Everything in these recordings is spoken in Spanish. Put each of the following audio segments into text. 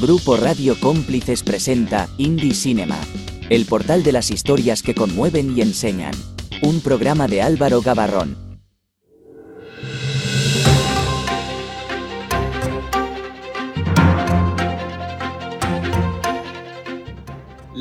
Grupo Radio Cómplices presenta Indie Cinema, el portal de las historias que conmueven y enseñan. Un programa de Álvaro Gabarrón.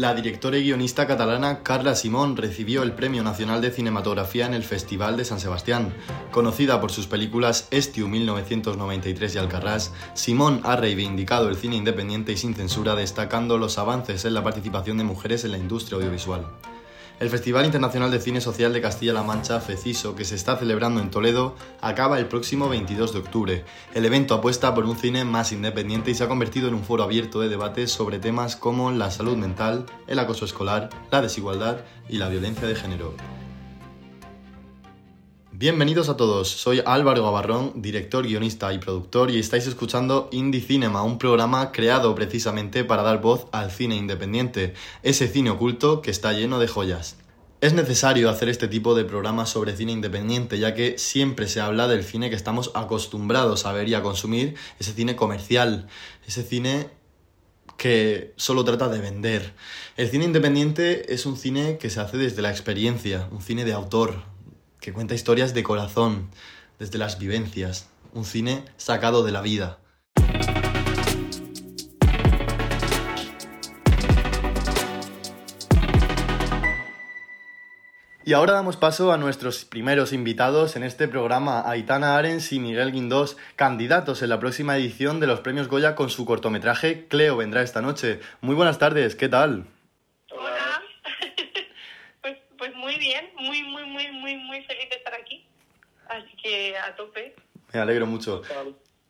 La directora y guionista catalana Carla Simón recibió el Premio Nacional de Cinematografía en el Festival de San Sebastián. Conocida por sus películas Estiu 1993 y Alcarrás, Simón ha reivindicado el cine independiente y sin censura, destacando los avances en la participación de mujeres en la industria audiovisual. El Festival Internacional de Cine Social de Castilla-La Mancha, FECISO, que se está celebrando en Toledo, acaba el próximo 22 de octubre. El evento apuesta por un cine más independiente y se ha convertido en un foro abierto de debates sobre temas como la salud mental, el acoso escolar, la desigualdad y la violencia de género. Bienvenidos a todos, soy Álvaro Gavarrón, director, guionista y productor y estáis escuchando Indie Cinema, un programa creado precisamente para dar voz al cine independiente, ese cine oculto que está lleno de joyas. Es necesario hacer este tipo de programas sobre cine independiente, ya que siempre se habla del cine que estamos acostumbrados a ver y a consumir, ese cine comercial, ese cine que solo trata de vender. El cine independiente es un cine que se hace desde la experiencia, un cine de autor, que cuenta historias de corazón, desde las vivencias, un cine sacado de la vida. Y ahora damos paso a nuestros primeros invitados en este programa, Aitana Arens y Miguel Guindós, candidatos en la próxima edición de los premios Goya con su cortometraje Cleo vendrá esta noche. Muy buenas tardes, ¿qué tal? Hola. pues, pues muy bien, muy, muy, muy, feliz de estar aquí. Así que a tope. Me alegro mucho.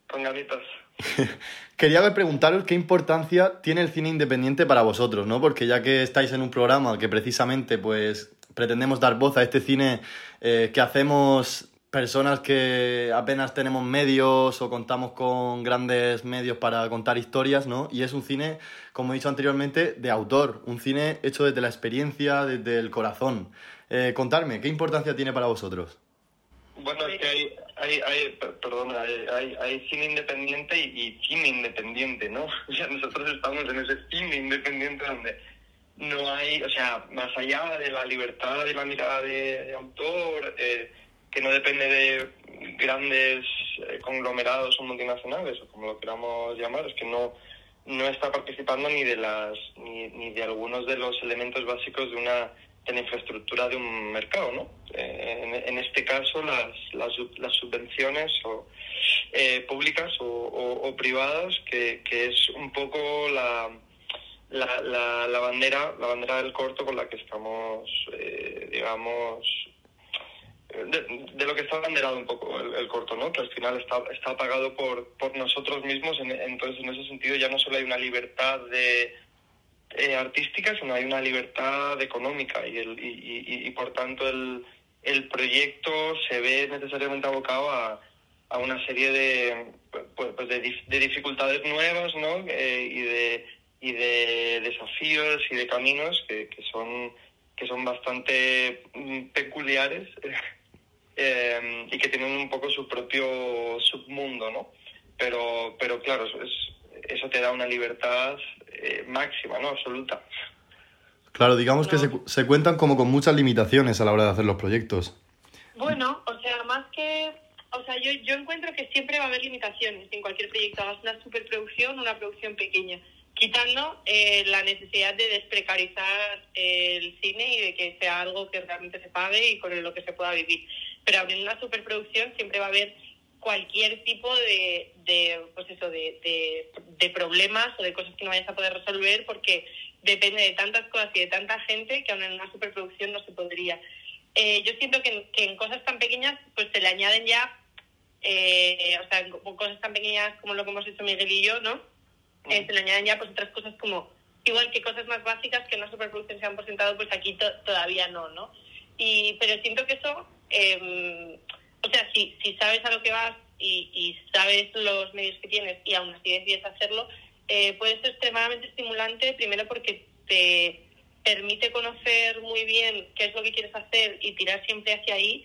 Con ganitas. Quería preguntaros qué importancia tiene el cine independiente para vosotros, ¿no? Porque ya que estáis en un programa que precisamente pues pretendemos dar voz a este cine eh, que hacemos personas que apenas tenemos medios o contamos con grandes medios para contar historias, ¿no? Y es un cine, como he dicho anteriormente, de autor, un cine hecho desde la experiencia, desde el corazón. Eh, contarme, ¿qué importancia tiene para vosotros? Bueno, es que hay, hay, hay perdona, hay, hay, cine independiente y, cine independiente, ¿no? O sea, nosotros estamos en ese cine independiente donde no hay, o sea, más allá de la libertad de la mirada de, autor, eh, que no depende de grandes eh, conglomerados o multinacionales, o como lo queramos llamar, es que no, no está participando ni de las ni, ni de algunos de los elementos básicos de una de la infraestructura de un mercado, ¿no? Eh, en, este caso, las, las, las subvenciones o, eh, públicas o, privadas, que, que, es un poco la, la, la, bandera la bandera del corto con la que estamos, eh, digamos, de, lo que está banderado un poco el, corto, ¿no? Que al final está, está pagado por, por nosotros mismos, entonces en ese sentido ya no solo hay una libertad de eh, artística, sino hay una libertad económica y, el, y, y, por tanto el, proyecto se ve necesariamente abocado a, una serie de, pues, pues de, de, dificultades nuevas ¿no? Eh, y, de, y de desafíos y de caminos que, que son, que son bastante mm, peculiares eh, y que tienen un poco su propio submundo, ¿no? Pero, pero claro, es, eso te da una libertad eh, máxima, ¿no? Absoluta. Claro, digamos que se, se, cuentan como con muchas limitaciones a la hora de hacer los proyectos. Bueno, o sea, más que... O sea, yo, yo encuentro que siempre va a haber limitaciones en cualquier proyecto, hagas una superproducción o una producción pequeña, quitando eh, la necesidad de desprecarizar el cine y de que sea algo que realmente se pague y con lo que se pueda vivir. Pero en una superproducción siempre va a haber cualquier tipo de, de pues eso, de, de, problemas o de cosas que no vayas a poder resolver porque depende de tantas cosas y de tanta gente que aún en una superproducción no se podría. Eh, yo siento que, que, en cosas tan pequeñas pues se le añaden ya, eh, o sea, en cosas tan pequeñas como lo que hemos hecho Miguel y yo, ¿no? Eh, se le añaden ya pues otras cosas como, igual que cosas más básicas que en una superproducción se han presentado, pues aquí todavía no, ¿no? Y, pero siento que eso... Eh, o sea, si, si sabes a lo que vas y, y sabes los medios que tienes y aún así decides hacerlo, eh, puede ser extremadamente estimulante, primero porque te permite conocer muy bien qué es lo que quieres hacer y tirar siempre hacia ahí,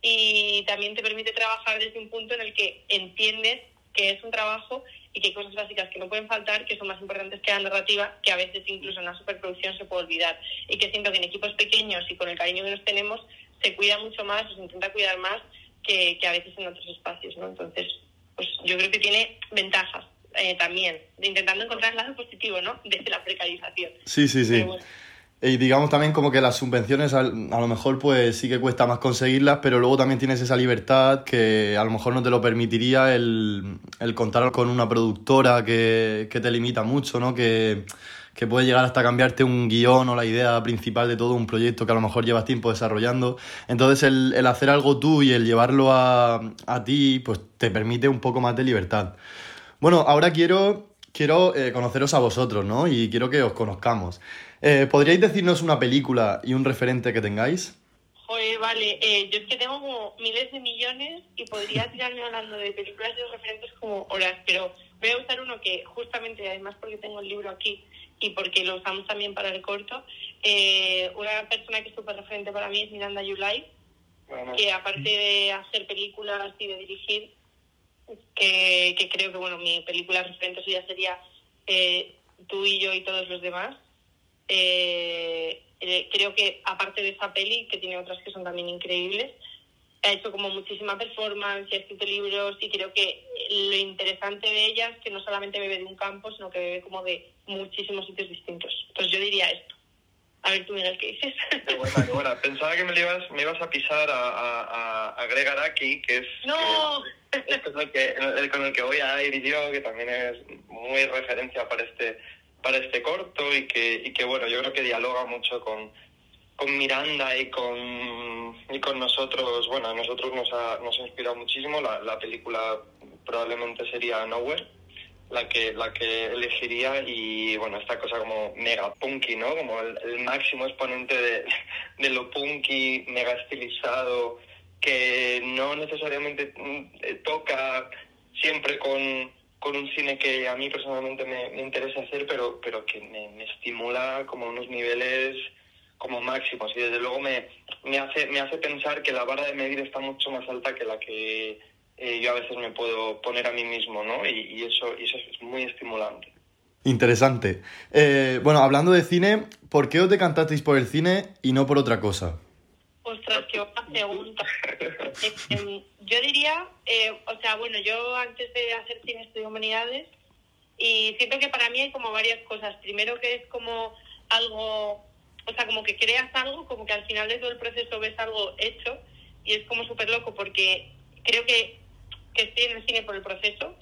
y también te permite trabajar desde un punto en el que entiendes que es un trabajo y que hay cosas básicas que no pueden faltar, que son más importantes que la narrativa, que a veces incluso en una superproducción se puede olvidar. Y que siento que en equipos pequeños y con el cariño que nos tenemos, se cuida mucho más, o se intenta cuidar más que, que a veces en otros espacios, ¿no? Entonces, pues yo creo que tiene ventajas eh, también, intentando encontrar el lado positivo, ¿no? Desde la precarización. Sí, sí, sí. Y digamos también como que las subvenciones a, lo mejor pues sí que cuesta más conseguirlas, pero luego también tienes esa libertad que a lo mejor no te lo permitiría el, el contar con una productora que, que te limita mucho, ¿no? Que, que puede llegar hasta cambiarte un guion o la idea principal de todo un proyecto que a lo mejor llevas tiempo desarrollando. Entonces el, el hacer algo tú y el llevarlo a, a ti pues te permite un poco más de libertad. Bueno, ahora quiero, quiero eh, conoceros a vosotros, ¿no? Y quiero que os conozcamos. Eh, ¿Podríais decirnos una película y un referente que tengáis? Joder, vale. Eh, yo es que tengo como miles de millones y podría tirarme hablando de películas y de referentes como horas, pero voy a usar uno que justamente, además porque tengo el libro aquí y porque lo usamos también para el corto, eh, una persona que es súper referente para mí es Miranda Yulai, Bueno, que aparte de hacer películas y de dirigir, que, que creo que bueno mi película referente suya sería eh, Tú y yo y todos los demás. Eh, eh, creo que aparte de esa peli, que tiene otras que son también increíbles, ha hecho como muchísima performance, ha escrito libros y creo que lo interesante de ella es que no solamente bebe de un campo, sino que bebe como de muchísimos sitios distintos. Entonces yo diría esto. A ver tú, Miguel, ¿qué dices? Qué buena, qué buena. Pensaba que me, le ibas, me ibas a pisar a, a, a, a Greg Araki, que es, ¡No! que es con, el que, el- con el que voy a ir yo, que también es muy referencia para este para este corto y que, y que bueno, yo creo que dialoga mucho con, con Miranda y con, y con nosotros. Bueno, a nosotros nos ha, nos ha inspirado muchísimo. La, la película probablemente sería Nowhere la que la que elegiría y bueno esta cosa como mega punky no como el, el máximo exponente de, de lo punky mega estilizado que no necesariamente mm, eh, toca siempre con, con un cine que a mí personalmente me, me interesa hacer pero pero que me, me estimula como unos niveles como máximos. Y desde luego me, me hace me hace pensar que la vara de medir está mucho más alta que la que eh, yo a veces me puedo poner a mí mismo, ¿no? Y, y eso, y eso es muy estimulante. Interesante. Eh, bueno, hablando de cine, ¿por qué os decantasteis por el cine y no por otra cosa? Ostras, qué buena pregunta. Eh, em, yo diría, eh, o sea, bueno, yo antes de hacer cine estudié humanidades y siento que para mí hay como varias cosas. Primero que es como algo, o sea, como que creas algo, como que al final de todo el proceso ves algo hecho y es como súper loco porque creo que, que estoy en el cine por el proceso,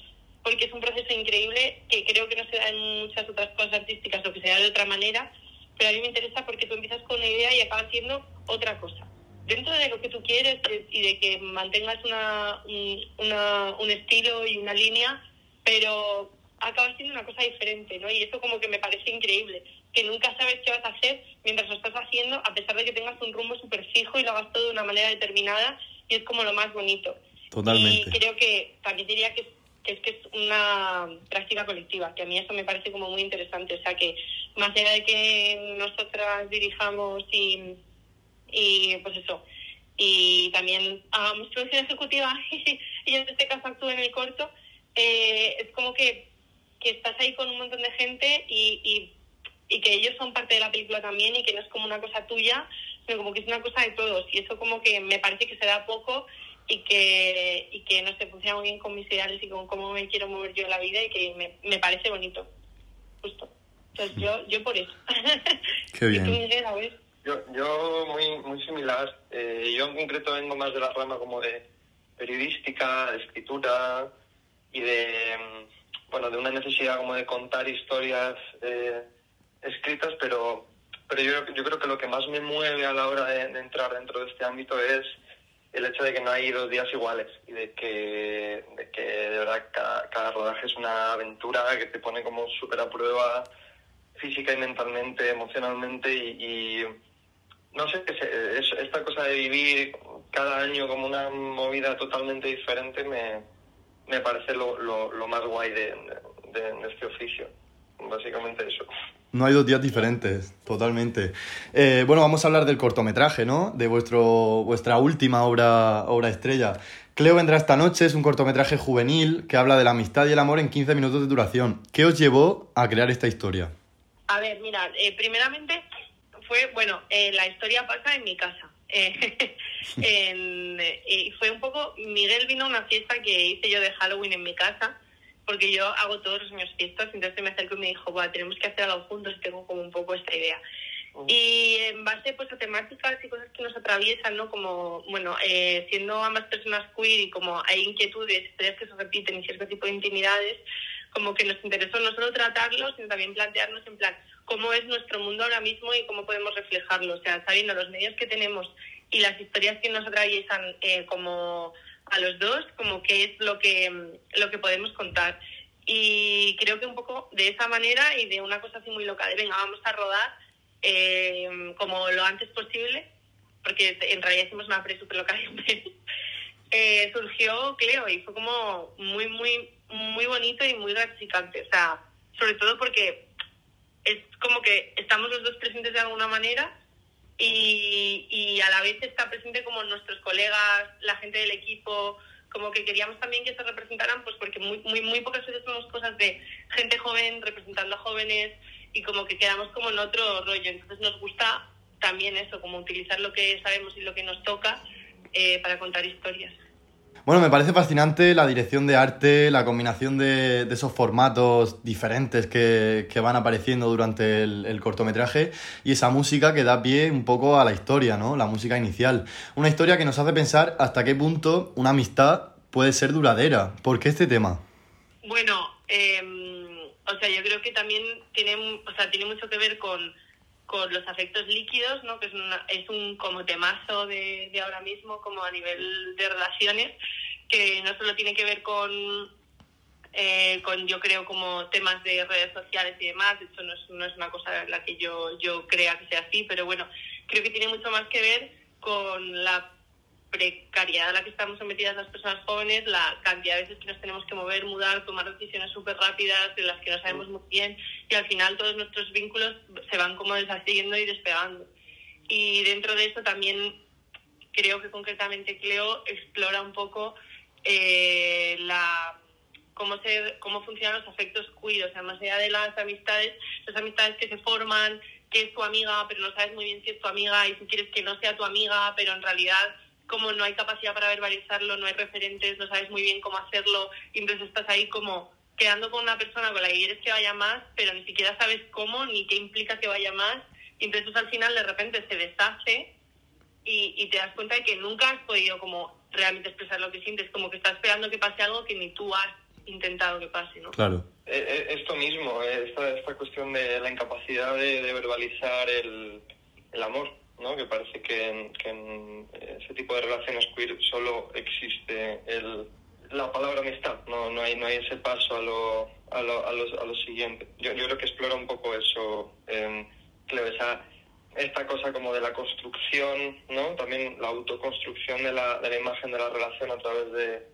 porque es un proceso increíble que creo que no se da en muchas otras cosas artísticas o que se da de otra manera, pero a mí me interesa porque tú empiezas con una idea y acabas siendo otra cosa. Dentro de lo que tú quieres eh, y de que mantengas una, un, una, un estilo y una línea, pero acabas siendo una cosa diferente, ¿no? Y eso como que me parece increíble, que nunca sabes qué vas a hacer mientras lo estás haciendo, a pesar de que tengas un rumbo súper fijo y lo hagas todo de una manera determinada, y es como lo más bonito. Totalmente. Y creo que diría que que es que es una práctica colectiva, que a mí eso me parece como muy interesante. O sea, que más allá de que nosotras dirijamos y, y pues eso, y también hagamos producción ejecutiva y yo en este caso actúo en el corto, eh, es como que, que estás ahí con un montón de gente y, y, y que ellos son parte de la película también y que no es como una cosa tuya, sino como que es una cosa de todos. Y eso como que me parece que se da poco y que, y que no sé, funciona muy bien con mis ideales y con cómo me quiero mover yo en la vida y que me, me parece bonito. Justo. Entonces yo, yo por eso. Qué ¿Y tú, bien. Miguel, a ver? Yo, yo muy, muy similar. Eh, yo en concreto vengo más de la rama como de periodística, de escritura y de, mm, bueno, de una necesidad como de contar historias eh, escritas, pero, pero yo, yo creo que lo que más me mueve a la hora de, de entrar dentro de este ámbito es el hecho de que no hay dos días iguales y de que de, verdad cada, rodaje es una aventura que te pone como súper a prueba física y mentalmente, emocionalmente y, no sé, es, es- esta cosa de vivir cada año como una movida totalmente diferente me, me parece lo, lo, más guay de- de este oficio. Básicamente eso. No hay dos días diferentes, totalmente. Eh, bueno, vamos a hablar del cortometraje, ¿no? De vuestro, vuestra última obra, obra estrella. Cleo vendrá esta noche, es un cortometraje juvenil que habla de la amistad y el amor en 15 minutos de duración. ¿Qué os llevó a crear esta historia? A ver, mira, eh, primeramente fue, bueno, eh, la historia pasa en mi casa. y fue un poco, Miguel vino a una fiesta que hice yo de Halloween en mi casa porque yo hago todos los años fiestas, entonces me acercó y me dijo, bueno, tenemos que hacer algo juntos tengo como un poco esta idea. Y en base pues a temáticas y cosas que nos atraviesan, ¿no? Como, bueno, eh, siendo ambas personas queer y como hay inquietudes, historias que se repiten y cierto tipo de intimidades, como que nos interesó no solo tratarlos, sino también plantearnos en plan cómo es nuestro mundo ahora mismo y cómo podemos reflejarlo. O sea, sabiendo los medios que tenemos y las historias que nos atraviesan eh, como a los dos como qué es lo que, lo que podemos contar. Y creo que un poco de esa manera y de una cosa así muy loca, de venga, vamos a rodar eh, como lo antes posible, porque en realidad hicimos una pre super loca eh, surgió Cleo y fue como muy, muy, muy bonito y muy gratificante. O sea, sobre todo porque es como que estamos los dos presentes de alguna manera y, y a la vez está presente como nuestros colegas, la gente del equipo, como que queríamos también que se representaran, pues porque muy, muy, muy pocas veces vemos cosas de gente joven representando a jóvenes y como que quedamos como en otro rollo. Entonces nos gusta también eso, como utilizar lo que sabemos y lo que nos toca eh, para contar historias. Bueno, me parece fascinante la dirección de arte, la combinación de, esos formatos diferentes que, van apareciendo durante el, cortometraje y esa música que da pie un poco a la historia, ¿no? La música inicial. Una historia que nos hace pensar hasta qué punto una amistad puede ser duradera. ¿Por qué este tema? Bueno, em, o sea, yo creo que también tiene, o sea, tiene mucho que ver con con los afectos líquidos, ¿no? que es, es un como temazo de, de, ahora mismo, como a nivel de relaciones, que no solo tiene que ver con, eh, con yo creo, como temas de redes sociales y demás, de hecho no es, no es una cosa en la que yo, yo crea que sea así, pero bueno, creo que tiene mucho más que ver con la precariedad a la que estamos sometidas las personas jóvenes, la cantidad de veces que nos tenemos que mover, mudar, tomar decisiones súper rápidas de las que no sabemos muy bien y al final todos nuestros vínculos se van como deshaciendo y despegando. Y dentro de eso también creo que concretamente Cleo explora un poco eh, la cómo se, cómo funcionan los afectos queer, o sea, más allá de las amistades, las amistades que se forman, que es tu amiga, pero no sabes muy bien si es tu amiga y si quieres que no sea tu amiga, pero en realidad como no hay capacidad para verbalizarlo, no hay referentes, no sabes muy bien cómo hacerlo, y entonces estás ahí como quedando con una persona con la que quieres que vaya más, pero ni siquiera sabes cómo ni qué implica que vaya más, y entonces al final de repente se deshace y, y te das cuenta de que nunca has podido como realmente expresar lo que sientes, como que estás esperando que pase algo que ni tú has intentado que pase, ¿no? Claro. Eh, eh, esto mismo, eh, esta, esta cuestión de la incapacidad de, de verbalizar el, el amor ¿no? que parece que en, que en ese tipo de relaciones queer solo existe el, la palabra amistad, no, no, hay, no hay ese paso a lo, a lo, a lo, a lo siguiente. Yo, yo creo que explora un poco eso, eh, esa, esta cosa como de la construcción, ¿no? también la autoconstrucción de la, de la imagen de la relación a través de,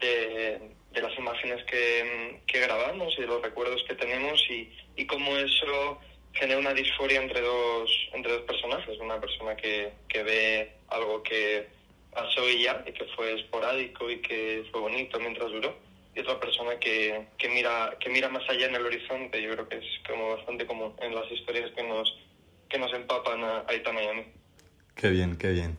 de, de las imágenes que, que grabamos y de los recuerdos que tenemos y, y cómo eso genera una disforia entre dos, entre dos personajes. Una persona que, que ve algo que pasó y ya, y que fue esporádico y que fue bonito mientras duró. Y otra persona que, que, mira, que mira más allá en el horizonte. Yo creo que es como bastante común en las historias que nos, que nos empapan a Aitana y. Qué bien, qué bien.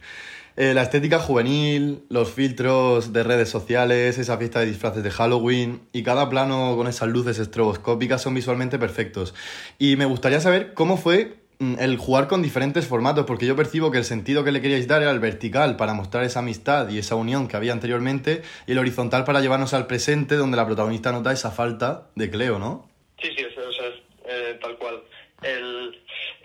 Eh, la estética juvenil, los filtros de redes sociales, esa fiesta de disfraces de Halloween y cada plano con esas luces estroboscópicas son visualmente perfectos. Y me gustaría saber cómo fue mm, el jugar con diferentes formatos, porque yo percibo que el sentido que le queríais dar era el vertical para mostrar esa amistad y esa unión que había anteriormente, y el horizontal para llevarnos al presente, donde la protagonista nota esa falta de Cleo, ¿no? Sí, sí, eso, es eh, tal cual.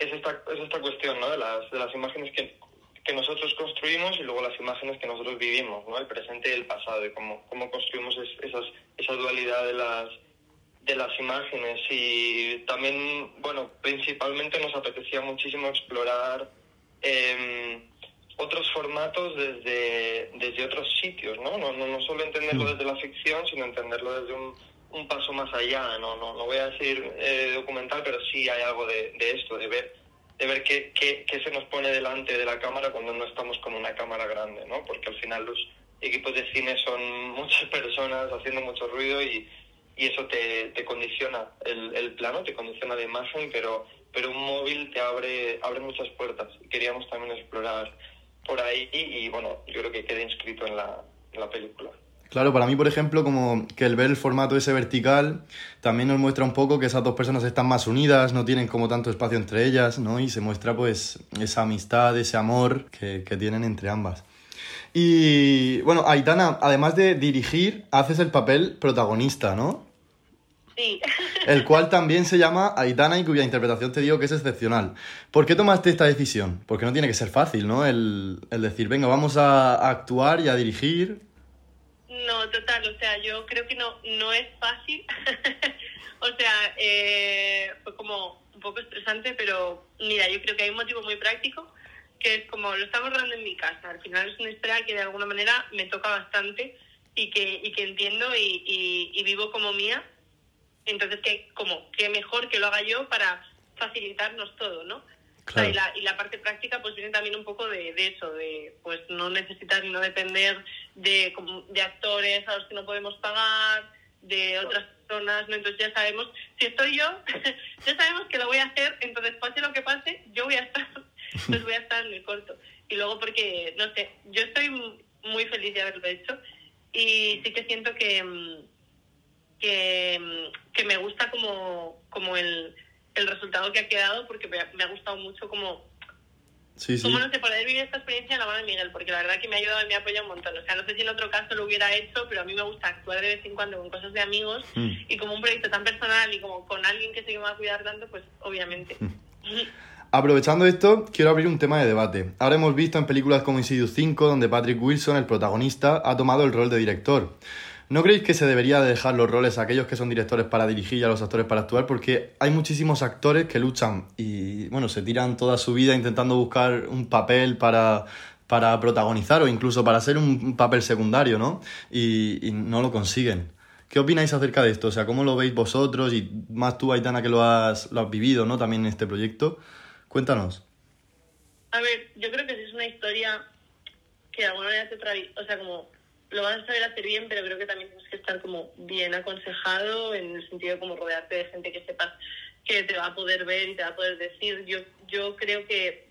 Es, esta, es esta cuestión ¿no? de, las, de las imágenes que que nosotros construimos y luego las imágenes que nosotros vivimos, ¿no? el presente y el pasado, y cómo, cómo construimos esas, esa dualidad de las, de las imágenes. Y también, bueno, principalmente nos apetecía muchísimo explorar eh, otros formatos desde, desde otros sitios, ¿no? No, no, no solo entenderlo desde la ficción, sino entenderlo desde un, un paso más allá, no, no, no voy a decir eh, documental, pero sí hay algo de, esto, de ver, de ver qué, qué, qué, se nos pone delante de la cámara cuando no estamos con una cámara grande, ¿no? Porque al final los equipos de cine son muchas personas haciendo mucho ruido y, y eso te, te condiciona el, plano, te condiciona la imagen, pero, pero un móvil te abre, abre muchas puertas. Queríamos también explorar por ahí y, y bueno, yo creo que queda inscrito en la, en la película. Claro, para mí, por ejemplo, como que el ver el formato ese vertical también nos muestra un poco que esas dos personas están más unidas, no tienen como tanto espacio entre ellas, ¿no? Y se muestra pues esa amistad, ese amor que, que tienen entre ambas. Y bueno, Aitana, además de dirigir, haces el papel protagonista, ¿no? Sí. El cual también se llama Aitana y cuya interpretación te digo que es excepcional. ¿Por qué tomaste esta decisión? Porque no tiene que ser fácil, ¿no? El, el decir, venga, vamos a, a actuar y a dirigir. No, total, o sea, yo creo que no, no es fácil. o sea, eh, fue como un poco estresante, pero mira, yo creo que hay un motivo muy práctico, que es como lo estamos rodando en mi casa. Al final es una historia que de alguna manera me toca bastante y que, y que entiendo y vivo como mía. Entonces, que como que mejor que lo haga yo para facilitarnos todo, ¿no? Y, la, y la parte práctica pues viene también un poco de, eso, de pues no necesitar y no depender de, de actores a los que no podemos pagar, de otras personas, ¿no? Entonces ya sabemos, si estoy yo, ya sabemos que lo voy a hacer, entonces pase lo que pase, yo voy a estar, pues voy a estar en el corto. Y luego porque, no sé, yo estoy muy feliz de haberlo hecho y sí que siento que, que, que me gusta como, como el, el resultado que ha quedado porque me ha, me ha gustado mucho como Sí, sí. Como no sé, poder vivir esta experiencia en la mano de Miguel, porque la verdad que me ha ayudado y me ha apoyado un montón. O sea, no sé si en otro caso lo hubiera hecho, pero a mí me gusta actuar de vez en cuando con cosas de amigos Mm. y como un proyecto tan personal y como con alguien que que me va a cuidar tanto, pues obviamente. Aprovechando esto, quiero abrir un tema de debate. Ahora hemos visto en películas como Insidious 5, donde Patrick Wilson, el protagonista, ha tomado el rol de director. ¿No creéis que se debería de dejar los roles a aquellos que son directores para dirigir y a los actores para actuar? Porque hay muchísimos actores que luchan y, bueno, se tiran toda su vida intentando buscar un papel para, para protagonizar o incluso para ser un papel secundario, ¿no? Y, no lo consiguen. ¿Qué opináis acerca de esto? O sea, ¿cómo lo veis vosotros y más tú, Aitana, que lo has, lo has vivido, ¿no? También en este proyecto. Cuéntanos. A ver, yo creo que es una historia que de alguna manera trae, o sea, como lo vas a saber hacer bien, pero creo que también tienes que estar como bien aconsejado en el sentido de como rodearte de gente que sepas que te va a poder ver y te va a poder decir. Yo, yo creo que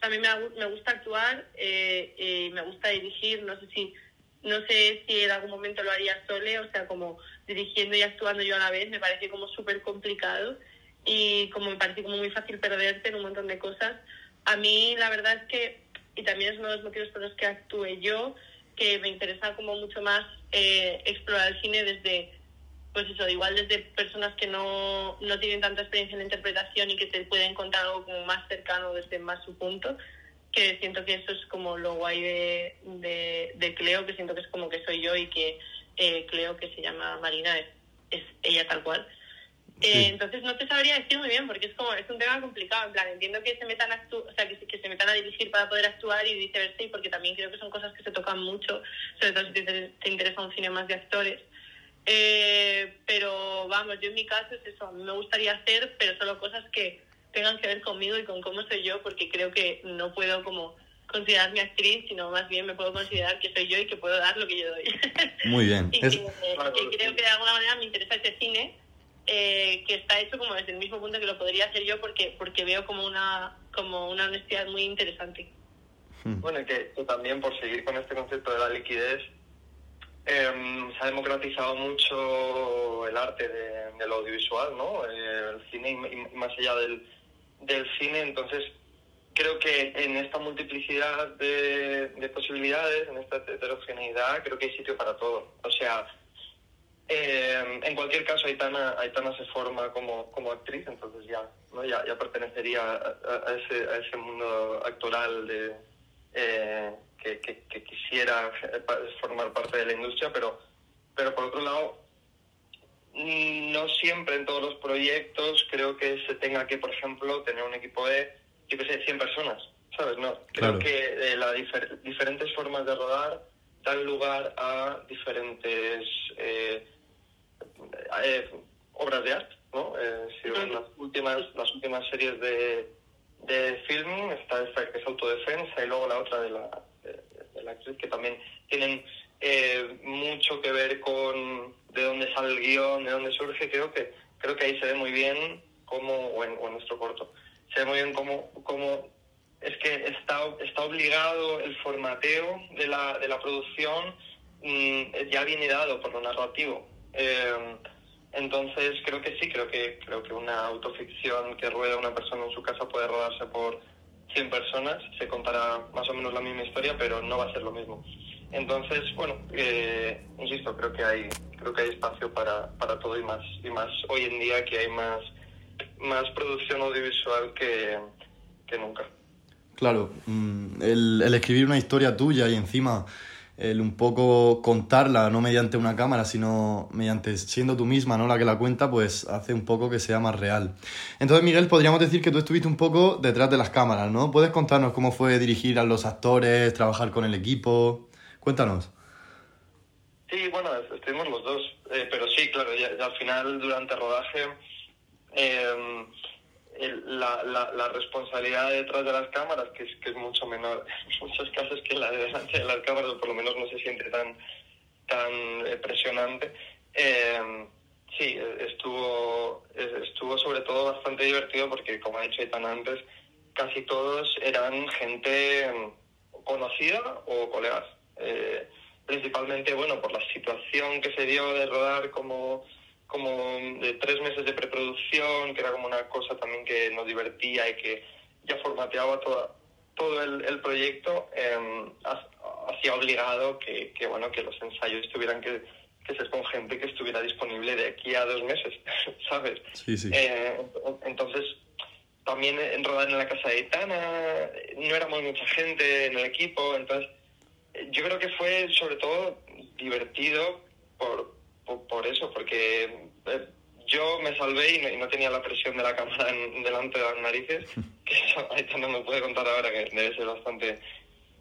a mí me, me gusta actuar, eh, me gusta dirigir, no sé si no sé si en algún momento lo haría sole, o sea, como dirigiendo y actuando yo a la vez, me parece como súper complicado y como me parece como muy fácil perderte en un montón de cosas. A mí la verdad es que, y también es uno de los motivos por los que actúe yo, que me interesa como mucho más eh, explorar el cine desde, pues eso, igual desde personas que no, no tienen tanta experiencia en la interpretación y que te pueden contar algo como más cercano desde más su punto, que siento que eso es como lo guay de, de, Cleo, que siento que es como que soy yo y que eh, Cleo, que se llama Marina, es, es ella tal cual. Sí. Eh, entonces no te sabría decir muy bien porque es como es un tema complicado en plan entiendo que se metan a actu o sea que, que se metan a dirigir para poder actuar y viceversa y porque también creo que son cosas que se tocan mucho sobre todo si te, te interesa un cine más de actores eh, pero vamos yo en mi caso es eso a mí me gustaría hacer pero solo cosas que tengan que ver conmigo y con cómo soy yo porque creo que no puedo como considerarme actriz sino más bien me puedo considerar que soy yo y que puedo dar lo que yo doy Muy bien. y Es- que, que creo que de alguna manera me interesa ese cine eh, que está hecho como desde el mismo punto que lo podría hacer yo porque porque veo como una como una honestidad muy interesante Bueno, y que, que también por seguir con este concepto de la liquidez, eh, se ha democratizado mucho el arte de, del audiovisual, ¿no? Eh, el cine y, y más allá del, del cine, entonces creo que en esta multiplicidad de, de posibilidades, en esta heterogeneidad, creo que hay sitio para todo. O sea, eh, en cualquier caso, Aitana, Aitana se forma como, como actriz, entonces ya, ¿no? ya, ya pertenecería a, ese, a ese mundo actoral de, eh, que, que- que quisiera formar parte de la industria, pero, pero por otro lado, no siempre en todos los proyectos creo que se tenga que, por ejemplo, tener un equipo de, yo que sé, 100 personas, ¿sabes? No, Claro. creo que eh, las difer- diferentes formas de rodar dan lugar a diferentes eh, eh, obras de arte, ¿no? Eh, si las últimas, las últimas series de, de filming, está esta que es autodefensa y luego la otra de la, de, de la actriz que también tienen eh, mucho que ver con de dónde sale el guion, de dónde surge, creo que creo que ahí se ve muy bien cómo, o en, o en nuestro corto, se ve muy bien cómo, cómo es que está, está obligado el formateo de la, de la producción, mm, ya viene dado por lo narrativo. Eh, entonces creo que sí, creo que creo que una autoficción que rueda una persona en su casa puede rodarse por 100 personas, se contará más o menos la misma historia, pero no va a ser lo mismo. Entonces, bueno, eh, insisto, creo que hay creo que hay espacio para, para todo y más y más hoy en día que hay más más producción audiovisual que, que nunca. Claro, mm, el, el escribir una historia tuya y encima el un poco contarla, no mediante una cámara, sino mediante siendo tú misma, ¿no? La que la cuenta, pues hace un poco que sea más real. Entonces, Miguel, podríamos decir que tú estuviste un poco detrás de las cámaras, ¿no? ¿Puedes contarnos cómo fue dirigir a los actores, trabajar con el equipo? Cuéntanos. Sí, bueno, estuvimos los dos, eh, pero sí, claro, ya, al final, durante el rodaje, eh, el- la, la, responsabilidad detrás de las cámaras, que es, que es mucho menor en muchos casos que la de delante de las cámaras, o por lo menos no se siente tan, tan eh, presionante. Eh, sí, eh, estuvo, eh, estuvo sobre todo bastante divertido porque, como ha dicho Aitan antes, casi todos eran gente mm, conocida o colegas. Eh, principalmente, bueno, por la situación que se dio de rodar como como de tres meses de preproducción, que era como una cosa también que nos divertía y que ya formateaba toda, todo el, el proyecto, eh, ha- hacía obligado que, que, bueno, que los ensayos tuvieran que, que ser con gente que estuviera disponible de aquí a dos meses, ¿sabes? Sí, sí. Eh, entonces, también en rodar en la casa de Itana, no éramos mucha gente en el equipo, entonces yo creo que fue sobre todo divertido por, por, por eso, porque eh, yo me salvé y no, y no tenía la presión de la cámara en- delante de las narices, que eso Aitana me puede contar ahora que debe ser bastante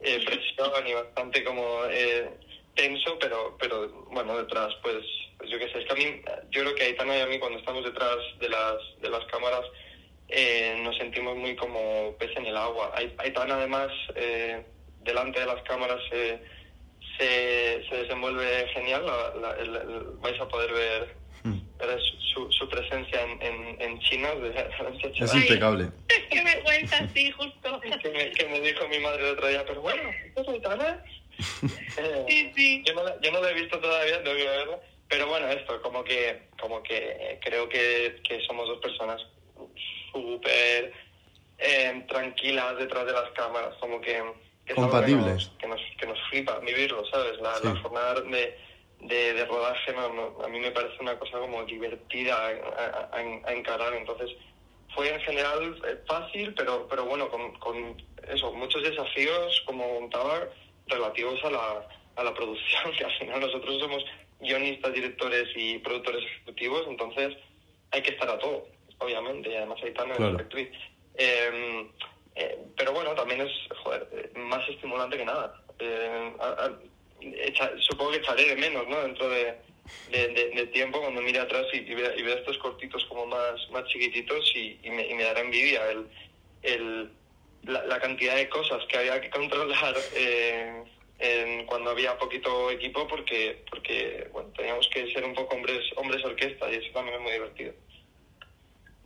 eh, presión y bastante como eh, tenso, pero pero bueno, detrás pues, pues yo qué sé, es que a mí, yo creo que Aitana y a mí cuando estamos detrás de las, de las cámaras eh, nos sentimos muy como pez en el agua. Ai- Aitana además eh, delante de las cámaras eh, se, se desenvuelve genial, la- la- el- el- vais a poder ver, Mm. ver su, su presencia en, en, en China. de- Es impecable. Qué vergüenza, sí, justo. que, me, que me dijo mi madre el otro día, pero bueno, ¿esto es Aitana? Eh, Sí, sí. yo no, la, yo no la he visto todavía, tengo que verla. Pero bueno, esto, como que, como que eh, creo que, que somos dos personas súper eh, tranquilas detrás de las cámaras, como que, que Compatibles. Que nos, que, nos, flipa vivirlo, ¿sabes? La, Sí. la jornada de, de, de rodaje no, no, a mí me parece una cosa como divertida a, a- encarar, entonces fue en general eh, fácil, pero, pero bueno, con, con eso, muchos desafíos, como contaba, relativos a la, a la producción, que al final nosotros somos guionistas, directores y productores ejecutivos, entonces hay que estar a todo, obviamente, y además Aitana Claro. es actriz. Eh, eh, pero bueno, también es joder, eh, más estimulante que nada. Eh, a- a- echa- supongo que echaré de menos, ¿no? Dentro de, de, de- de tiempo cuando mire atrás y, y vea, y vea estos cortitos como más, más chiquititos y, y me, y me dará envidia el, el, la, la cantidad de cosas que había que controlar eh, en- cuando había poquito equipo porque porque bueno teníamos que ser un poco hombres hombres orquesta y eso también es muy divertido.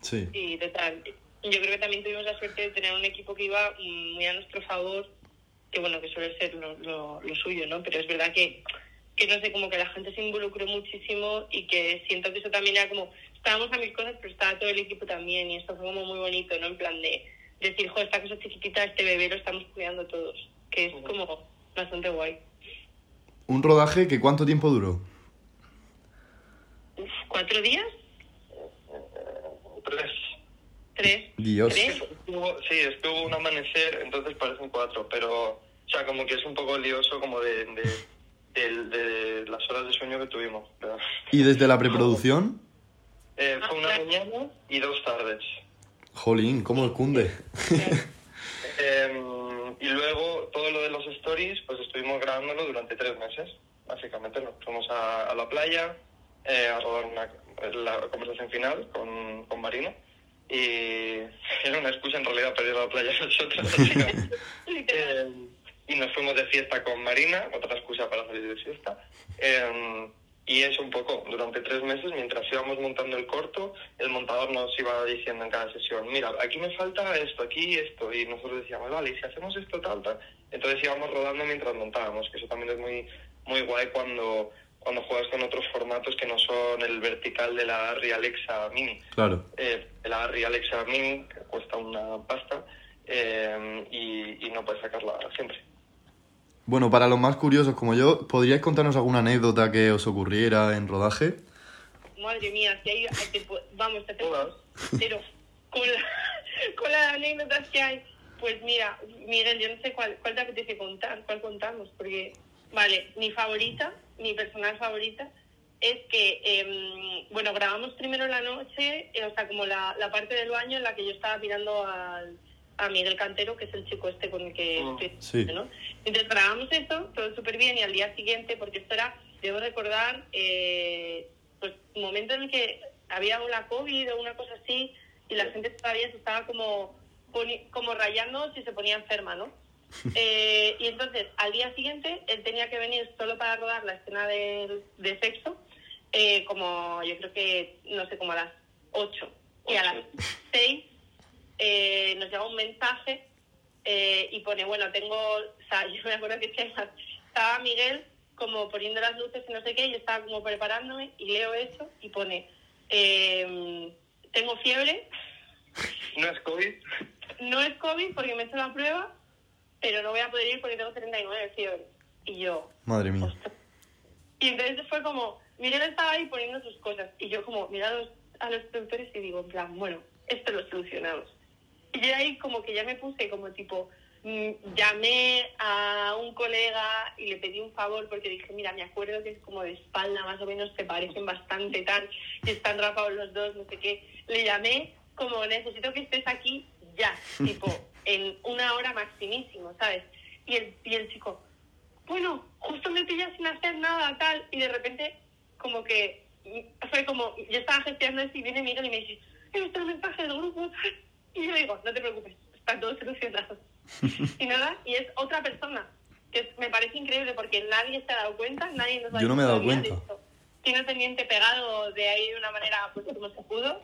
Sí. Sí, total. Yo creo que también tuvimos la suerte de tener un equipo que iba muy a nuestro favor, que bueno, que suele ser lo, lo, lo suyo, ¿no? Pero es verdad que, que, no sé, como que la gente se involucró muchísimo y que siento que eso también era como, estábamos a mil cosas, pero estaba todo el equipo también y esto fue como muy bonito, ¿no? En plan de decir, jo, esta cosa chiquitita, este bebé lo estamos cuidando todos, que es como bastante guay. Un rodaje que cuánto tiempo duró? Uf, ¿Cuatro días? Tres. ¿Tres? Dios. ¿Tres? Estuvo- sí, estuvo un amanecer, entonces parecen cuatro, pero, o sea, como que es un poco lioso como de, de, de las horas de sueño que tuvimos. Pero, ¿Y desde la preproducción? eh, fue una mañana y dos tardes. Jolín, ¿cómo el cunde? Eh, y luego todo lo de los stories, pues estuvimos grabándolo durante tres meses. Básicamente nos fuimos a, a la playa eh, a rodar una, la conversación final con, con Marina y era una excusa en realidad para ir a la playa nosotros. eh, y nos fuimos de fiesta con Marina, otra excusa para salir de fiesta. Eh, y eso un poco, durante tres meses, mientras íbamos montando el corto, el montador nos iba diciendo en cada sesión, mira, aquí me falta esto, aquí esto, y nosotros decíamos, vale, y si hacemos esto, tal, tal. Entonces íbamos rodando mientras montábamos, que eso también es muy, muy guay cuando, cuando juegas con otros formatos que no son el vertical de la Arri Alexa Mini. Claro. Eh, la Arri Alexa Mini que cuesta una pasta eh, y, y no puedes sacarla siempre. Bueno, para los más curiosos como yo, ¿podríais contarnos alguna anécdota que os ocurriera en rodaje? Madre mía, si hay, hay que- vamos, te Todas. pero con, la- con las anécdotas que hay, pues mira, Miguel, yo no sé cuál, cuál te apetece contar, cuál contamos, porque, vale, mi favorita, mi personal favorita, es que, em, bueno, grabamos primero la noche, eh, o sea, como la, la parte del baño en la que yo estaba mirando al, a Miguel Cantero, que es el chico este con el que Mm, estoy, sí. ¿no? Entonces grabamos esto, todo súper bien, y al día siguiente, porque esto era, debo recordar, eh, pues un momento en el que había una COVID o una cosa así, y la gente todavía se estaba como, poni- como rayando si se ponía enferma, ¿no? Eh, y entonces, al día siguiente, él tenía que venir solo para rodar la escena de, de sexo, eh, como yo creo que, no sé, como a las 8. Y a las 6 eh, nos llega un mensaje eh, y pone, bueno, tengo, o sea, yo me acuerdo que estaba Miguel como poniendo las luces y no sé qué, yo estaba como preparándome y leo eso y pone, eh, tengo fiebre, ¿No es COVID? no es COVID porque me he hecho la prueba, pero no voy a poder ir porque tengo 39 de fiebre. Y yo, Madre mía. ostras. Y entonces fue como, Miguel estaba ahí poniendo sus cosas y yo como miro a los, a los productores y digo, en plan, bueno, esto lo solucionamos. Y yo ahí como que ya me puse como tipo, mm, llamé a un colega y le pedí un favor porque dije, mira, me acuerdo que es como de espalda, más o menos se parecen bastante tal, y están rapados los dos, no sé qué. Le llamé como, necesito que estés aquí ya, tipo, en una hora maximísimo, ¿sabes? Y el, y el chico, bueno, justo me pillas sin hacer nada, tal, y de repente, como que, mm, fue como, yo estaba gestionando esto y viene Miguel y me dice, he visto el mensaje del grupo, y yo digo, no te preocupes, está todo solucionado. y nada, y es otra persona, que me parece increíble porque nadie se ha dado cuenta, nadie nos ha Yo no me he dicho dado cuenta. Tiene el pendiente pegado de ahí de una manera, pues, como se pudo.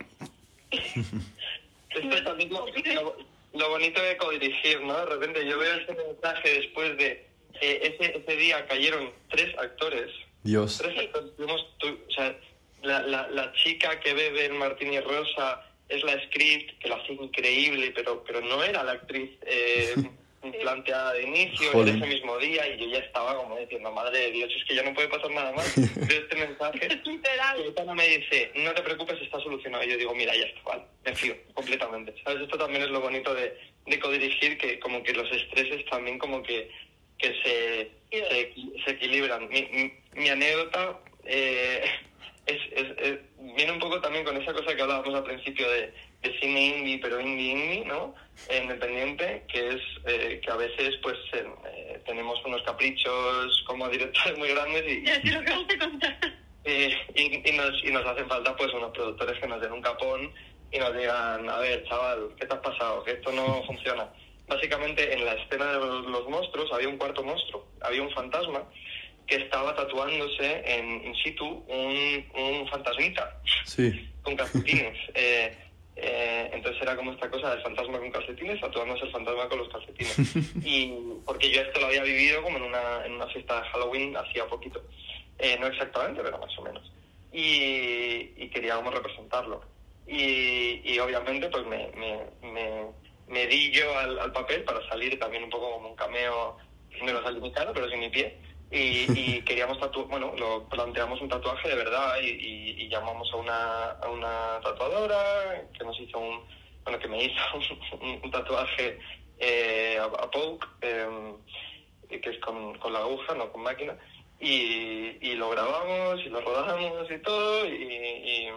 Esto es lo- lo bonito de codirigir, ¿no? De repente yo veo ese mensaje después de... eh, ese, ese día cayeron tres actores. Dios. Tres actores. Tuvimos tu- o sea, la, la, la chica que bebe en Martini Rosa es la script, que la hace increíble, pero, pero no era la actriz eh, planteada de inicio, Joder. era ese mismo día, y yo ya estaba como diciendo, madre de Dios, es que ya no puede pasar nada más de este mensaje. Y me dice, no te preocupes, está solucionado. Y yo digo, mira, ya está, vale, me fío completamente. ¿Sabes? Esto también es lo bonito de, de codirigir, que como que los estreses también como que, que se, se, equi- se equilibran. Mi, mi, mi anécdota eh, es, es- es- viene un poco también con esa cosa que hablábamos al principio de, de cine indie, pero indie indie, ¿no? Eh, independiente, que es eh, que a veces pues eh, eh, tenemos unos caprichos como directores muy grandes y, Ya sé lo que vas a contar. y, y nos, y nos hacen falta pues unos productores que nos den un capón y nos digan, a ver, chaval, ¿qué te has pasado? Que esto no funciona. Básicamente en la escena de los, los monstruos había un cuarto monstruo, había un fantasma que estaba tatuándose en in situ un, un fantasmita Sí. con calcetines. Eh, eh, entonces era como esta cosa del fantasma con calcetines, tatuándose el fantasma con los calcetines. Y porque yo esto lo había vivido como en una, en una fiesta de Halloween hacía poquito. Eh, no exactamente, pero más o menos. Y, y quería como representarlo. Y, y obviamente pues me, me, me, me di yo al, al papel para salir también un poco como un cameo, no lo salí mi cara, pero sin mi pie. Y, y queríamos tatuar, bueno, lo planteamos un tatuaje de verdad y, y- y llamamos a una, a una tatuadora que nos hizo un, bueno, que me hizo un, un tatuaje eh, a, a Poke, eh, que es con, con la aguja, no con máquina, y, y lo grabamos y lo rodamos y todo, y, y-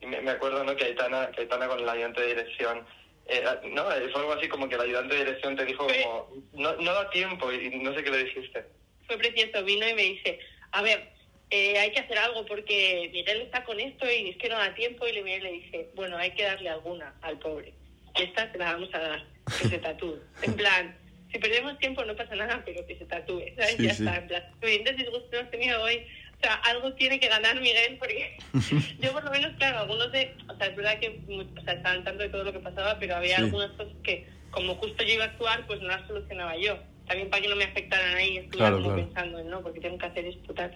y me, acuerdo ¿no? que, Aitana, que Aitana con el ayudante de dirección, eh, no, fue algo así como que el ayudante de dirección te dijo como, no, no da tiempo, y no sé qué le dijiste. Fue precioso, vino y me dice, a ver, eh, hay que hacer algo porque Miguel está con esto y es que no da tiempo. Y y le dije, bueno, hay que darle alguna al pobre. Esta te la vamos a dar, que se tatúe. En plan, si perdemos tiempo no pasa nada, pero que se tatúe. ¿sabes? Sí, ya sí. está, en plan. Suficientes disgustos hemos tenido hoy. O sea, algo tiene que ganar Miguel porque yo por lo menos, claro, algunos de... O sea, es verdad que o sea, estaba al tanto de todo lo que pasaba, pero había Sí. algunas cosas que, como justo yo iba a actuar, pues no las solucionaba yo. También para que no me afectaran ahí, estuve Claro, claro. pensando en, ¿no? Porque tengo que hacer esto, tal.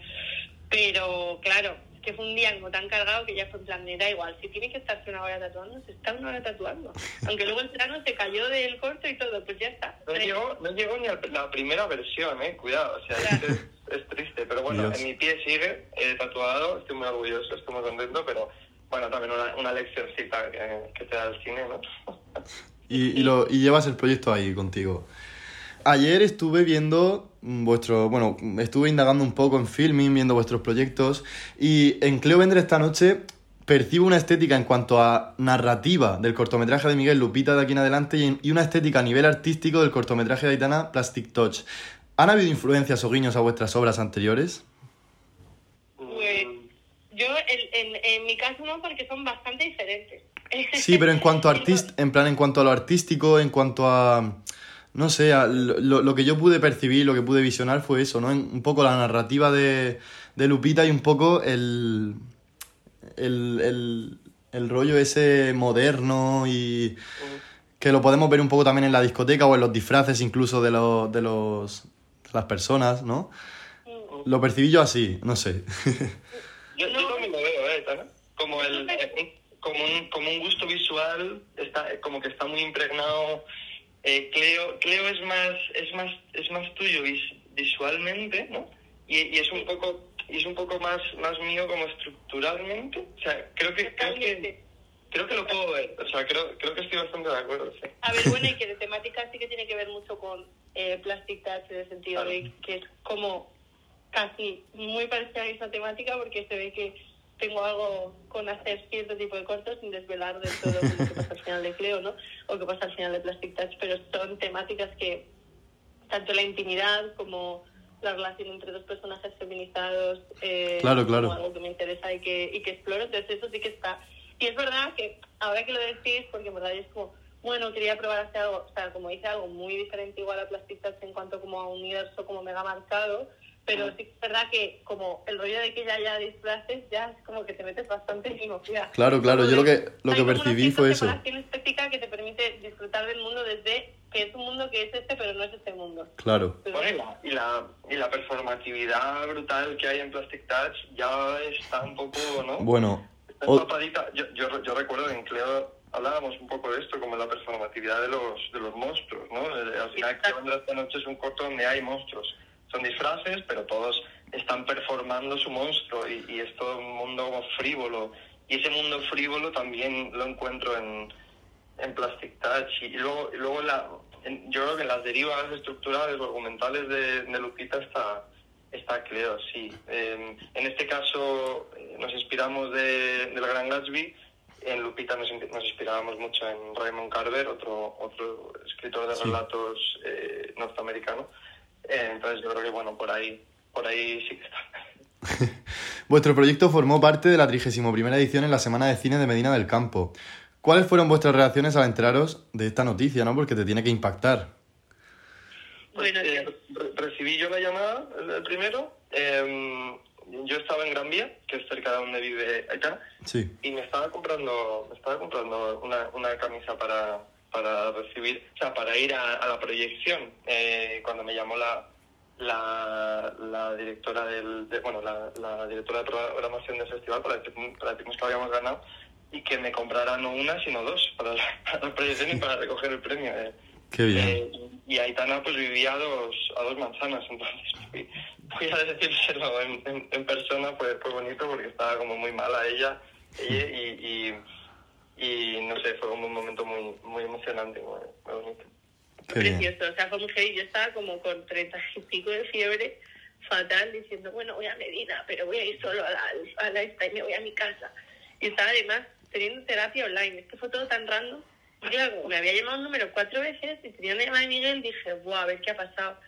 Pero, claro, es que fue un día como tan cargado que ya fue en plan, me da igual, si tiene que estarse una hora tatuando, se está una hora tatuando. Aunque luego el plano se cayó del corto y todo, pues ya está. No llegó, no llegó ni a la primera versión, eh, cuidado, o sea, es, que es, es triste, pero bueno, Dios. en mi pie sigue eh, tatuado, estoy muy orgulloso, estoy muy contento, pero bueno, también una, una leccioncita que, que te da el cine, ¿no? Y, y lo, y llevas el proyecto ahí contigo. Ayer estuve viendo mm, vuestro, bueno, estuve indagando un poco en filming, viendo vuestros proyectos y en Cleo Vender esta noche percibo una estética en cuanto a narrativa del cortometraje de Miguel Lupita de aquí en adelante y, una estética a nivel artístico del cortometraje de Aitana Plastic Touch. ¿Han habido influencias o guiños a vuestras obras anteriores? Pues yo, en, en, en mi caso no, porque son bastante diferentes. Sí, pero en cuanto a artist, en plan, en cuanto a lo artístico, en cuanto a, no sé, lo, lo- que yo pude percibir, lo que pude visionar fue eso, ¿no? Un poco la narrativa de, de Lupita y un poco el, el, el, el rollo ese moderno y que lo podemos ver un poco también en la discoteca o en los disfraces incluso de los, de los, de las personas, ¿no? Lo percibí yo así, no sé. Yo, yo No. también lo veo, ¿eh, Tana? Como, el, eh, como, un, como un gusto visual, está, eh, como que está muy impregnado. Eh, Cleo, Cleo es más es más es más tuyo vis- visualmente, ¿no? Y, y es un poco y es un poco más más mío como estructuralmente. O sea, creo que creo que Totalmente. creo que lo puedo ver. O sea, creo creo que estoy bastante de acuerdo. Sí. A ver, bueno, y que de temática sí que tiene que ver mucho con eh, Plastic Touch, en el sentido Claro. de que es como casi muy parecida a esa temática, porque se ve que tengo algo con hacer cierto tipo de cortos sin desvelar del todo lo que pasa al final de Cleo, ¿no? O que pasa al final de Plastic Touch, pero son temáticas que tanto la intimidad como la relación entre dos personajes feminizados eh, Claro, claro. como algo que me interesa y que, y que exploro, entonces eso sí que está. Y es verdad que ahora que lo decís, porque en verdad es como, bueno, quería probar hacer algo, o sea, como hice algo muy diferente igual a Plastic Touch en cuanto como a un universo como mega marcado, pero sí que es verdad que como el rollo de que ya haya disfraces, ya es como que te metes bastante en inmovilidad. Claro, claro, yo lo que, lo que una percibí fue eso. separación estética que te permite disfrutar del mundo desde que es un mundo que es este, pero no es este mundo. Claro. Pero- Bueno, y la, y la, performatividad brutal que hay en Plastic Touch ya está un poco, ¿no? Bueno, Está o- empapadita. Yo, yo, yo recuerdo que en Cleo hablábamos un poco de esto, como la performatividad de los, de los monstruos, ¿no? Al final, Cleo esta noche es un corto donde hay monstruos. Son disfraces, pero todos están performando su monstruo y, y es todo un mundo frívolo. Y ese mundo frívolo también lo encuentro en, en Plastic Touch. Y, luego, y luego la, en- yo creo que en las derivas estructurales o argumentales de, de Lupita está, está Cleo, sí. Eh, en este caso eh, nos inspiramos de, del Gran Gatsby. En Lupita nos, nos inspirábamos mucho en Raymond Carver, otro, otro escritor de Sí. relatos eh, norteamericano. Eh, entonces yo creo que bueno, por ahí, por ahí sí que está. Vuestro proyecto formó parte de la 31 edición en la Semana de Cine de Medina del Campo. ¿Cuáles fueron vuestras reacciones al enteraros de esta noticia, no? Porque te tiene que impactar. Bueno, Eh, re- recibí yo la llamada, el, primero. eh, yo estaba en Gran Vía, que es cerca de donde vive acá, Sí. y me estaba comprando, me estaba comprando una, una camisa para, para recibir, o sea, para ir a, a la proyección. Eh, cuando me llamó la, la, la directora del, de- bueno, la, la directora de programación del festival para decirnos, para decirnos que habíamos ganado y que me compraran no una sino dos para la, para la proyección y para recoger el premio. eh. Qué bien. Eh, y Aitana pues vivía a dos, a dos manzanas, entonces fui, fui a decírselo en, en, en persona, fue, fue bonito porque estaba como muy mala ella, ella y, y, y no sé, fue como un momento muy, muy emocionante, muy, muy bonito. Qué bien. precioso. O sea, fue muy heavy. Yo estaba como con 30 y pico de fiebre, fatal, diciendo, bueno, voy a Medina, pero voy a ir solo a la, a la esta y me voy a mi casa. Y estaba además teniendo terapia online. Es que fue todo tan random. Y claro, me había llamado un número cuatro veces y tenía una llamada de Miguel, dije, buah, a ver qué ha pasado.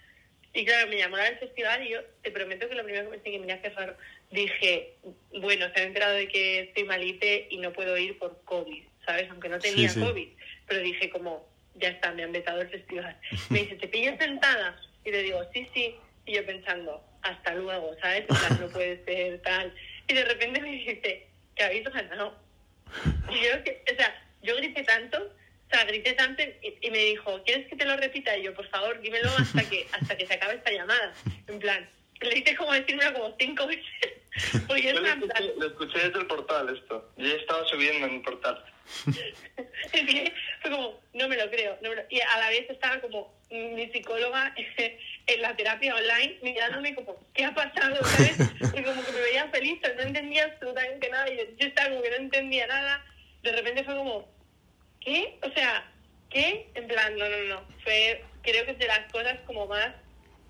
Y claro, me llamaron al festival y yo te prometo que lo primero que pensé que mira qué raro, dije, bueno, se han enterado de que estoy malite y no puedo ir por COVID, ¿sabes? Aunque no tenía Sí, sí. COVID. Pero dije como, ya está, me han vetado el festival. Me dice, ¿te pillo sentada? Y le digo, sí, sí. Y yo pensando, hasta luego, ¿sabes? En plan, no puede ser tal. Y de repente me dice, que habéis ganado. Y yo, que- o sea, yo grité tanto, o sea, grité tanto y, y me dijo, ¿quieres que te lo repita? Y yo, por favor, dímelo hasta que hasta que se acabe esta llamada. En plan, le hice como decírmelo como cinco veces. Porque yo lo escuché, lo escuché desde el portal esto. Yo estaba subiendo en el portal. fue como, no me lo creo. no me lo- Y a la vez estaba como mi psicóloga en la terapia online mirándome como, ¿qué ha pasado? ¿sabes? Y como que me veía feliz, pero no entendía absolutamente nada. Y yo, yo estaba como que no entendía nada. De repente fue como, ¿qué? O sea, ¿qué? En plan, no, no, no. Fue, creo que es de las cosas como más,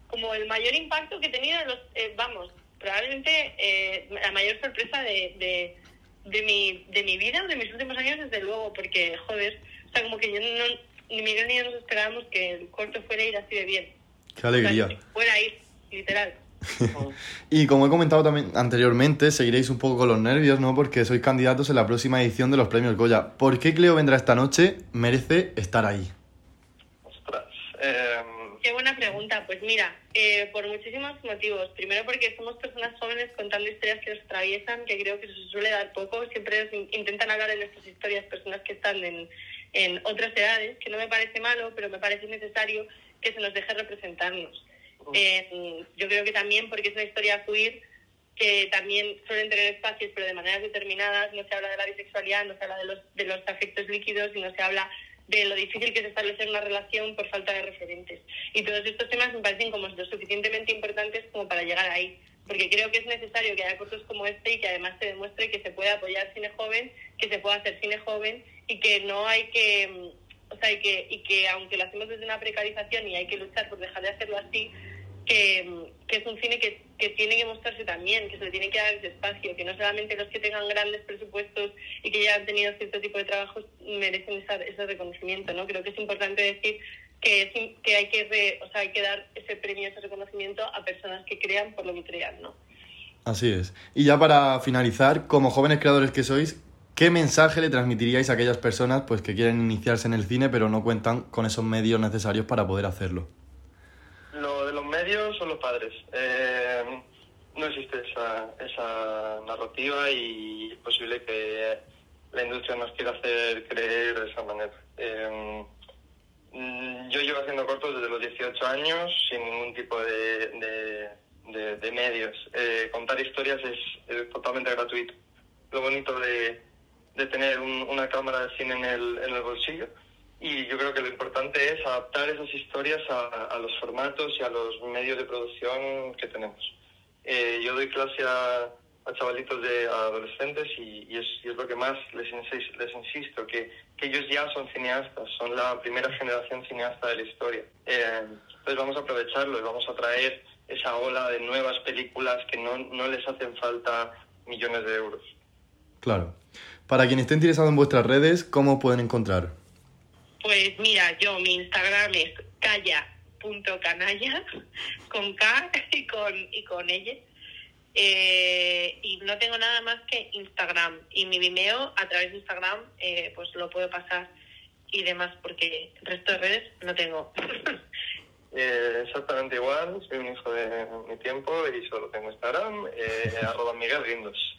como el mayor impacto que he tenido, en los, eh, vamos, probablemente eh, la mayor sorpresa de, de, de, mi, de mi vida, de mis últimos años, desde luego, porque, joder, o sea, como que yo no, ni Miguel ni yo nos esperábamos que el corto fuera a ir así de bien. Qué alegría. O sea, fuera a ir, literal. Y como he comentado también anteriormente, seguiréis un poco con los nervios, ¿no? Porque sois candidatos en la próxima edición de los premios Goya. ¿Por qué Cleo vendrá esta noche? Merece estar ahí. Ostras. Eh, Qué buena. Pues mira, eh, por muchísimos motivos. Primero porque somos personas jóvenes contando historias que nos atraviesan, que creo que se suele dar poco. Siempre intentan hablar de nuestras historias personas que están en, en otras edades, que no me parece malo, pero me parece necesario que se nos deje representarnos. Eh, yo creo que también porque es una historia queer que también suelen tener espacios, pero de maneras determinadas. No se habla de la bisexualidad, no se habla de los, de los afectos líquidos y no se habla de lo difícil que es establecer una relación por falta de referentes. Y todos estos temas me parecen como lo suficientemente importantes como para llegar ahí. Porque creo que es necesario que haya cortos como este y que además se demuestre que se puede apoyar cine joven, que se puede hacer cine joven y que no hay que, mm, o sea, y que, y que aunque lo hacemos desde una precarización y hay que luchar por dejar de hacerlo así, que, mm, que es un cine que, que tiene que mostrarse también, que se le tiene que dar ese espacio, que no solamente los que tengan grandes presupuestos y que ya han tenido cierto tipo de trabajos merecen esa- ese reconocimiento, ¿no? Creo que es importante decir que, que hay que o sea, hay que dar ese premio, ese reconocimiento a personas que crean por lo que crean, ¿no? Así es. Y ya para finalizar, como jóvenes creadores que sois, ¿qué mensaje le transmitiríais a aquellas personas pues, que quieren iniciarse en el cine pero no cuentan con esos medios necesarios para poder hacerlo? Medios son los padres. Eh, no existe esa, esa narrativa y es posible que la industria nos quiera hacer creer de esa manera. Eh, mm, yo llevo haciendo cortos desde los 18 años sin ningún tipo de, de, medios. Eh, contar historias es, es totalmente gratuito. Lo bonito de, de tener un- una cámara de cine en el, en el bolsillo y yo creo que lo importante es adaptar esas historias a, a los formatos y a los medios de producción que tenemos. Eh, yo doy clase a, a chavalitos de a adolescentes y, y es, y es lo que más les, insis- les insisto, que, que ellos ya son cineastas, son la primera generación cineasta de la historia. Eh, entonces vamos a aprovecharlo y vamos a traer esa ola de nuevas películas que no, no les hacen falta millones de euros. Claro. Para quien esté interesado en vuestras redes, ¿cómo pueden encontrar? Pues mira, yo mi Instagram es calla.canalla con K y con, y con ella. Eh, y no tengo nada más que Instagram. Y mi Vimeo a través de Instagram eh, pues lo puedo pasar y demás porque el resto de redes no tengo. Eh, exactamente igual, soy un hijo de mi tiempo y solo tengo Instagram, eh, arroba Miguel Guindos,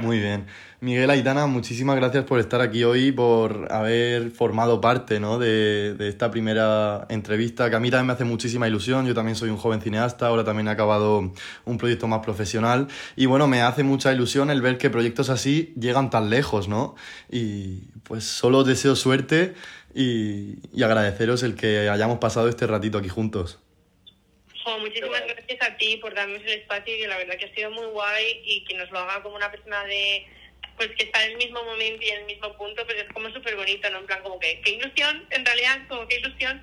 Muy bien. Miguel Aitana, muchísimas gracias por estar aquí hoy, por haber formado parte ¿no? de, de esta primera entrevista, que a mí también me hace muchísima ilusión. Yo también soy un joven cineasta, ahora también he acabado un proyecto más profesional. Y bueno, me hace mucha ilusión el ver que proyectos así llegan tan lejos, ¿no? Y pues solo os deseo suerte y, y agradeceros el que hayamos pasado este ratito aquí juntos. Jo, muchísimas gracias a ti por darnos el espacio y que la verdad que ha sido muy guay y que nos lo haga como una persona de pues que está en el mismo momento y en el mismo punto, pues es como súper bonito, ¿no? En plan, como que, qué ilusión, en realidad, como qué ilusión.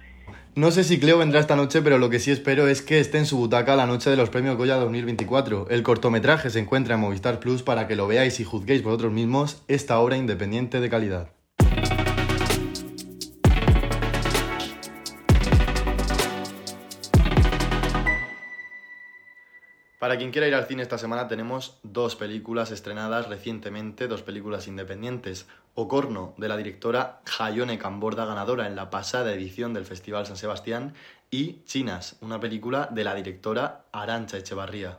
No sé si Cleo vendrá esta noche, pero lo que sí espero es que esté en su butaca la noche de los premios Goya 2024. El cortometraje se encuentra en Movistar Plus para que lo veáis y juzguéis vosotros mismos esta obra independiente de calidad. Para quien quiera ir al cine esta semana tenemos dos películas estrenadas recientemente, dos películas independientes. Ocorno, de la directora Hayone Camborda, ganadora en la pasada edición del Festival San Sebastián, y Chinas, una película de la directora Arancha Echevarría.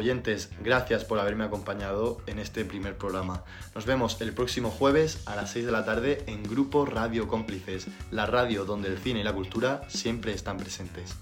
Oyentes, gracias por haberme acompañado en este primer programa. Nos vemos el próximo jueves a las 6 de la tarde en Grupo Radio Cómplices, la radio donde el cine y la cultura siempre están presentes.